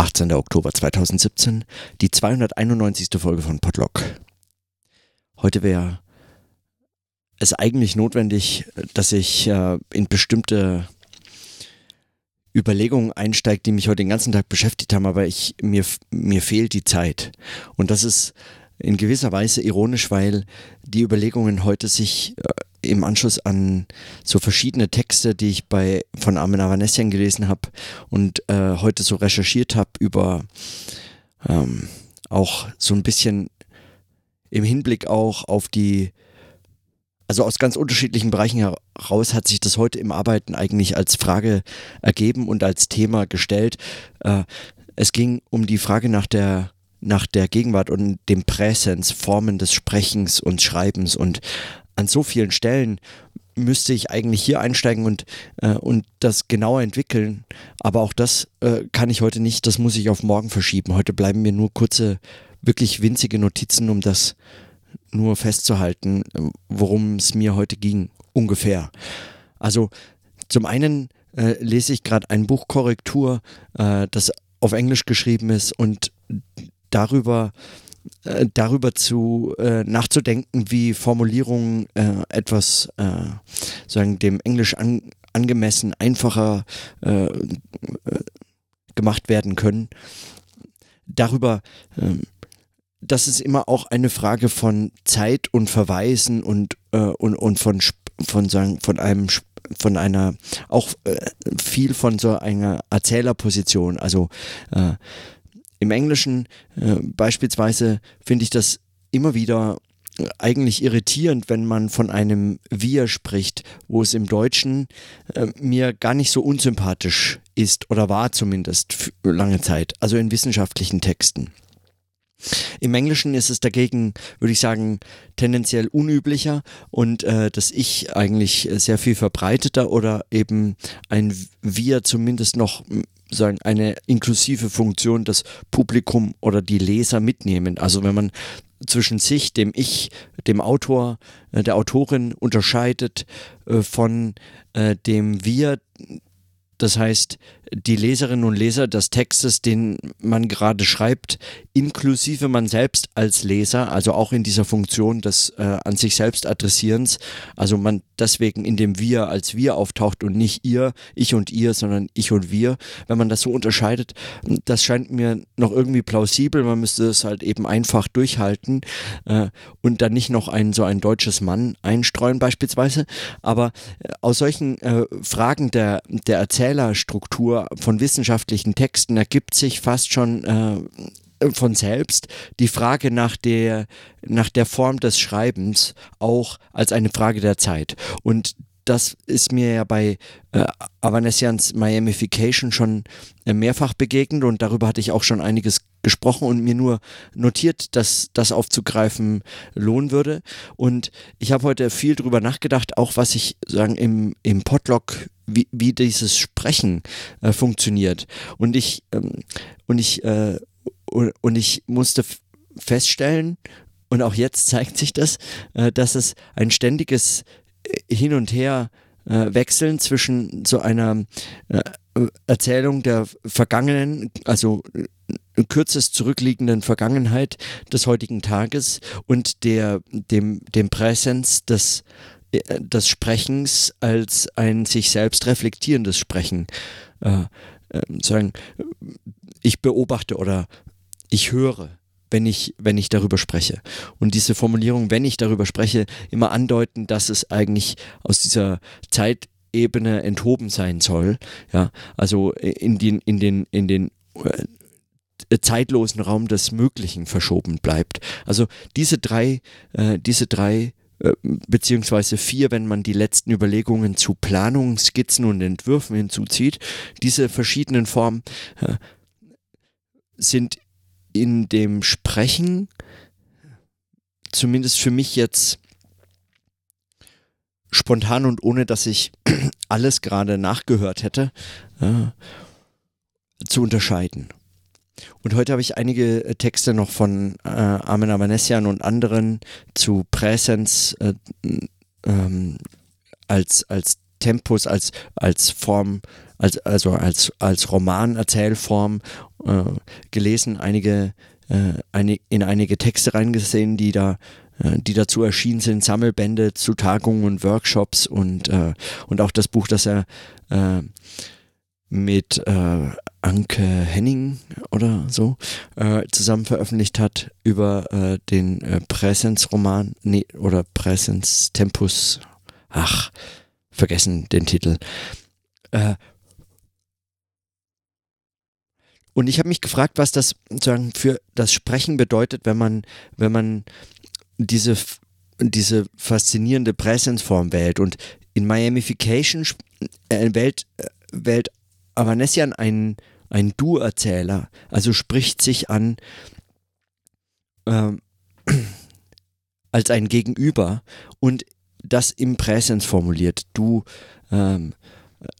18. Oktober 2017, die 291. Folge von Podlock. Heute wäre es eigentlich notwendig, dass ich äh, in bestimmte Überlegungen einsteige, die mich heute den ganzen Tag beschäftigt haben, aber ich, mir, mir fehlt die Zeit. Und das ist in gewisser Weise ironisch, weil die Überlegungen heute sich äh, im Anschluss an so verschiedene Texte, die ich bei von Armin Avanesian gelesen habe und äh, heute so recherchiert habe über ähm, auch so ein bisschen im Hinblick auch auf die also aus ganz unterschiedlichen Bereichen heraus hat sich das heute im Arbeiten eigentlich als Frage ergeben und als Thema gestellt. Äh, es ging um die Frage nach der nach der Gegenwart und dem Präsens, Formen des Sprechens und Schreibens und an so vielen Stellen müsste ich eigentlich hier einsteigen und, äh, und das genauer entwickeln. Aber auch das äh, kann ich heute nicht, das muss ich auf morgen verschieben. Heute bleiben mir nur kurze, wirklich winzige Notizen, um das nur festzuhalten, worum es mir heute ging, ungefähr. Also zum einen äh, lese ich gerade ein Buchkorrektur, äh, das auf Englisch geschrieben ist und darüber äh, darüber zu äh, nachzudenken, wie Formulierungen äh, etwas äh, sagen dem Englisch an, angemessen einfacher äh, äh, gemacht werden können. Darüber ähm, das ist immer auch eine Frage von Zeit und Verweisen und, und, und von, von, sagen, von einem von einer auch viel von so einer Erzählerposition. Also im Englischen äh, beispielsweise finde ich das immer wieder äh, eigentlich irritierend, wenn man von einem Wir spricht, wo es im Deutschen äh, mir gar nicht so unsympathisch ist oder war zumindest lange Zeit, also in wissenschaftlichen Texten. Im Englischen ist es dagegen, würde ich sagen, tendenziell unüblicher und äh, das Ich eigentlich sehr viel verbreiteter oder eben ein Wir zumindest noch sagen, eine inklusive Funktion das Publikum oder die Leser mitnehmen. Also wenn man zwischen sich, dem Ich, dem Autor, äh, der Autorin unterscheidet äh, von äh, dem Wir, das heißt, die Leserinnen und Leser des Textes, den man gerade schreibt, inklusive man selbst als Leser, also auch in dieser Funktion des äh, an sich selbst Adressierens, also man deswegen in dem Wir als Wir auftaucht und nicht ihr, ich und ihr, sondern ich und wir, wenn man das so unterscheidet, das scheint mir noch irgendwie plausibel, man müsste es halt eben einfach durchhalten äh, und dann nicht noch ein so ein deutsches Mann einstreuen beispielsweise, aber äh, aus solchen äh, Fragen der, der Erzählerstruktur von wissenschaftlichen Texten ergibt sich fast schon äh, von selbst die Frage nach der, nach der Form des Schreibens auch als eine Frage der Zeit. Und das ist mir ja bei äh, Avanesians Miamification schon äh, mehrfach begegnet und darüber hatte ich auch schon einiges gesprochen und mir nur notiert, dass das aufzugreifen lohnen würde. Und ich habe heute viel darüber nachgedacht, auch was ich sagen im, im Podlog, wie, wie dieses Sprechen äh, funktioniert. Und ich, ähm, und ich, äh, und, und ich musste feststellen, und auch jetzt zeigt sich das, äh, dass es ein ständiges hin und her äh, wechseln zwischen so einer äh, Erzählung der vergangenen, also äh, kürzest zurückliegenden Vergangenheit des heutigen Tages und der, dem, dem Präsens des, äh, des Sprechens als ein sich selbst reflektierendes Sprechen. Äh, äh sagen, ich beobachte oder ich höre wenn ich, wenn ich darüber spreche. Und diese Formulierung, wenn ich darüber spreche, immer andeuten, dass es eigentlich aus dieser Zeitebene enthoben sein soll. Ja, also in den, in den, in den äh, zeitlosen Raum des Möglichen verschoben bleibt. Also diese drei, äh, diese drei äh, beziehungsweise vier, wenn man die letzten Überlegungen zu Planungsskizzen und Entwürfen hinzuzieht, diese verschiedenen Formen äh, sind in dem Sprechen, zumindest für mich jetzt spontan und ohne dass ich alles gerade nachgehört hätte, äh, zu unterscheiden. Und heute habe ich einige äh, Texte noch von äh, Armin Avanesian und anderen zu Präsenz äh, ähm, als, als Tempus, als, als Form, als, also als, als Roman-Erzählform äh, gelesen, einige, äh, eine, in einige Texte reingesehen, die da äh, die dazu erschienen sind, Sammelbände zu Tagungen und Workshops und, und auch das Buch, das er mit äh, Anke Henning oder so äh, zusammen veröffentlicht hat über äh, den äh, Präsenzroman nee, oder Präsenz Tempus. Ach, vergessen den Titel. Äh, und ich habe mich gefragt, was das sozusagen für das Sprechen bedeutet, wenn man, wenn man diese, diese faszinierende Präsenzform wählt. Und in Miamification äh, wählt, äh, wählt Avanessian einen, einen Du-Erzähler, also spricht sich an ähm, als ein Gegenüber und das im Präsens formuliert. Du, ähm,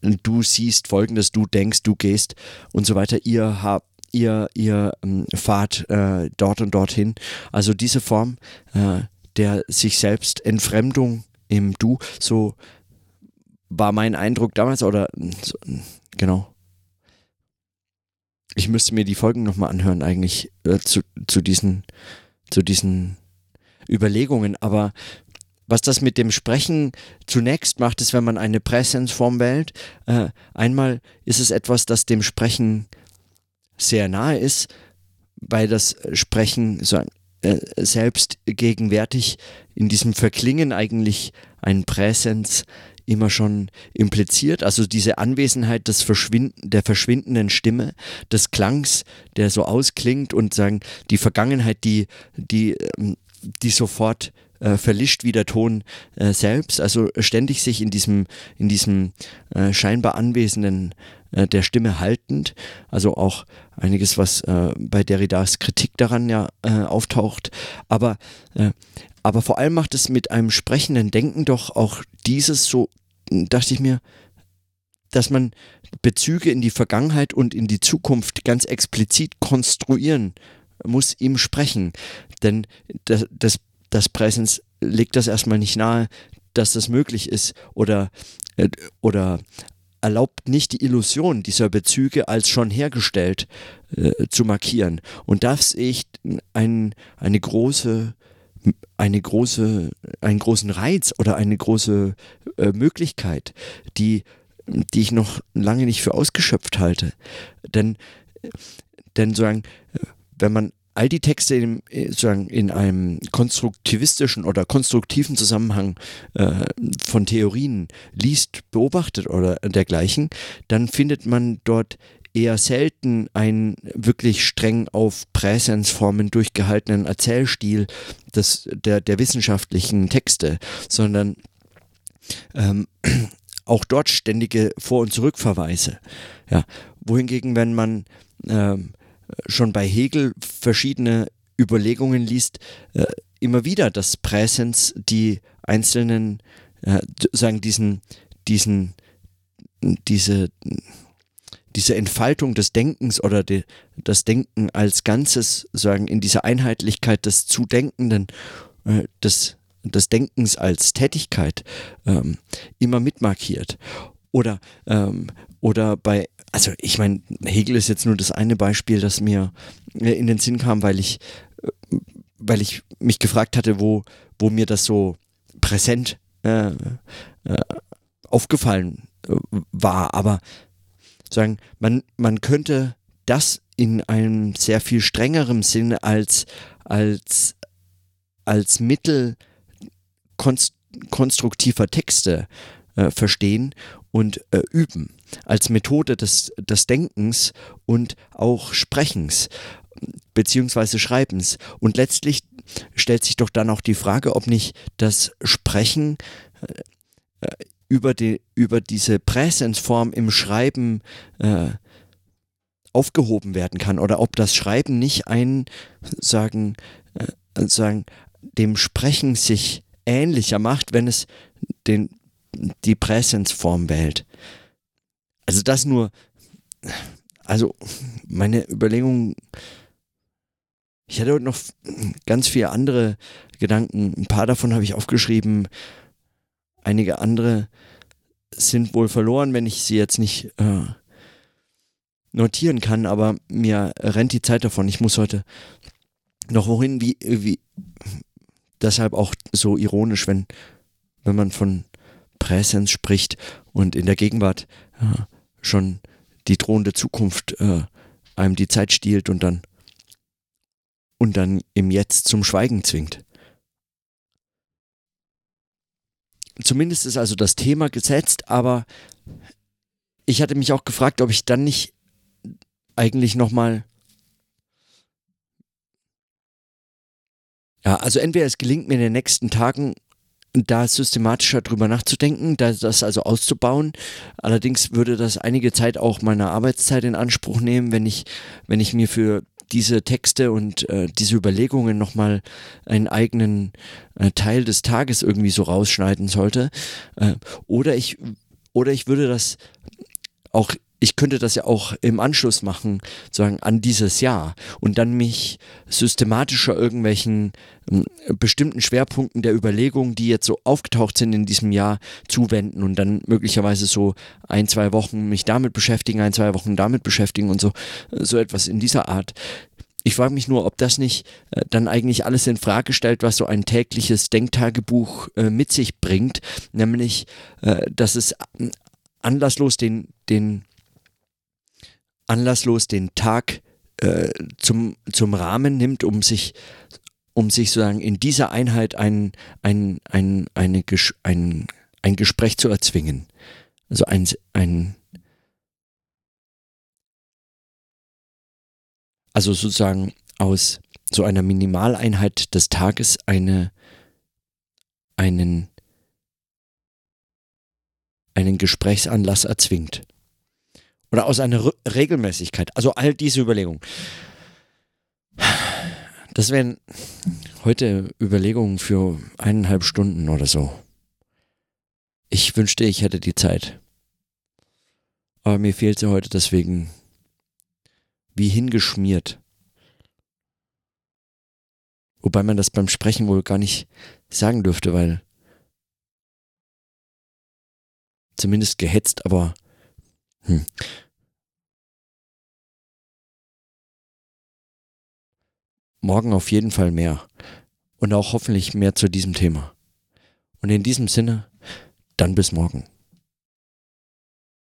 du siehst folgendes, du denkst, du gehst und so weiter. Ihr habt ihr, ihr ähm, fahrt äh, dort und dorthin. Also diese Form äh, der sich selbst Entfremdung im Du, so war mein Eindruck damals oder genau. Ich müsste mir die Folgen nochmal anhören, eigentlich äh, zu, zu, diesen, zu diesen Überlegungen. Aber was das mit dem Sprechen zunächst macht, ist, wenn man eine Präsenzform wählt, äh, einmal ist es etwas, das dem Sprechen sehr nahe ist, weil das Sprechen so äh, selbst gegenwärtig in diesem Verklingen eigentlich ein Präsens immer schon impliziert, also diese Anwesenheit des Verschwinden, der verschwindenden Stimme, des Klangs, der so ausklingt und sagen, die Vergangenheit, die, die, ähm, die sofort äh, verlischt wie der Ton äh, selbst, also ständig sich in diesem, in diesem äh, scheinbar anwesenden äh, der Stimme haltend, also auch einiges, was äh, bei Derridas Kritik daran ja äh, auftaucht, aber aber vor allem macht es mit einem sprechenden Denken doch auch dieses so dachte ich mir, dass man Bezüge in die Vergangenheit und in die Zukunft ganz explizit konstruieren muss im Sprechen. Denn das, das, das Präsens legt das erstmal nicht nahe, dass das möglich ist oder, äh, oder erlaubt nicht die Illusion dieser Bezüge als schon hergestellt äh, zu markieren. Und das sehe ich ein, eine große eine große, einen großen Reiz oder eine große äh, Möglichkeit, die, die ich noch lange nicht für ausgeschöpft halte. Denn, denn sozusagen, wenn man all die Texte in, sozusagen in einem konstruktivistischen oder konstruktiven Zusammenhang äh, von Theorien liest, beobachtet oder dergleichen, dann findet man dort eher selten einen wirklich streng auf Präsensformen durchgehaltenen Erzählstil des, der, der wissenschaftlichen Texte, sondern ähm, auch dort ständige Vor- und Zurückverweise. Ja. Wohingegen, wenn man ähm, schon bei Hegel verschiedene Überlegungen liest, äh, immer wieder das Präsens die einzelnen, äh, sagen diesen, diesen, diese diese Entfaltung des Denkens oder die, das Denken als Ganzes, sagen, in dieser Einheitlichkeit des Zudenkenden, äh, des, des Denkens als Tätigkeit ähm, immer mitmarkiert. Oder, ähm, oder bei, also ich meine, Hegel ist jetzt nur das eine Beispiel, das mir äh, in den Sinn kam, weil ich, äh, weil ich mich gefragt hatte, wo, wo mir das so präsent äh, äh, aufgefallen war. Aber sagen, man, man könnte das in einem sehr viel strengerem Sinne als, als, als Mittel konst, konstruktiver Texte äh, verstehen und äh, üben, als Methode des, des Denkens und auch Sprechens beziehungsweise Schreibens. Und letztlich stellt sich doch dann auch die Frage, ob nicht das Sprechen äh, äh über, die, über diese Präsensform im Schreiben äh, aufgehoben werden kann oder ob das Schreiben nicht ein, sagen, äh, sagen, dem Sprechen sich ähnlicher macht, wenn es den, die Präsensform wählt. Also das nur, also meine Überlegung, ich hatte noch ganz viele andere Gedanken, ein paar davon habe ich aufgeschrieben, einige andere sind wohl verloren, wenn ich sie jetzt nicht äh, notieren kann, aber mir rennt die Zeit davon. Ich muss heute noch wohin, wie, wie deshalb auch so ironisch, wenn, wenn man von Präsenz spricht und in der Gegenwart ja, schon die drohende Zukunft äh, einem die Zeit stiehlt und dann und dann im Jetzt zum Schweigen zwingt. Zumindest ist also das Thema gesetzt, aber ich hatte mich auch gefragt, ob ich dann nicht eigentlich nochmal. Ja, also entweder es gelingt mir in den nächsten Tagen da systematischer drüber nachzudenken, da, das also auszubauen. Allerdings würde das einige Zeit auch meiner Arbeitszeit in Anspruch nehmen, wenn ich, wenn ich mir für diese Texte und äh, diese Überlegungen nochmal einen eigenen äh, Teil des Tages irgendwie so rausschneiden sollte. Äh, oder ich oder ich würde das auch ich könnte das ja auch im Anschluss machen, sagen, an dieses Jahr und dann mich systematischer irgendwelchen äh, bestimmten Schwerpunkten der Überlegungen, die jetzt so aufgetaucht sind in diesem Jahr, zuwenden und dann möglicherweise so ein, zwei Wochen mich damit beschäftigen, ein, zwei Wochen damit beschäftigen und so, so etwas in dieser Art. Ich frage mich nur, ob das nicht äh, dann eigentlich alles in Frage stellt, was so ein tägliches Denktagebuch äh, mit sich bringt, nämlich, äh, dass es anlasslos den, den anlasslos den Tag äh, zum, zum Rahmen nimmt, um sich, um sich sozusagen in dieser Einheit ein, ein, ein, eine, ein, ein Gespräch zu erzwingen. Also ein, ein also sozusagen aus so einer Minimaleinheit des Tages eine, einen, einen Gesprächsanlass erzwingt oder aus einer R Regelmäßigkeit. Also all diese Überlegungen. Das wären heute Überlegungen für eineinhalb Stunden oder so. Ich wünschte, ich hätte die Zeit. Aber mir fehlt sie heute deswegen wie hingeschmiert. Wobei man das beim Sprechen wohl gar nicht sagen dürfte, weil zumindest gehetzt, aber hm. Morgen auf jeden Fall mehr. Und auch hoffentlich mehr zu diesem Thema. Und in diesem Sinne, dann bis morgen.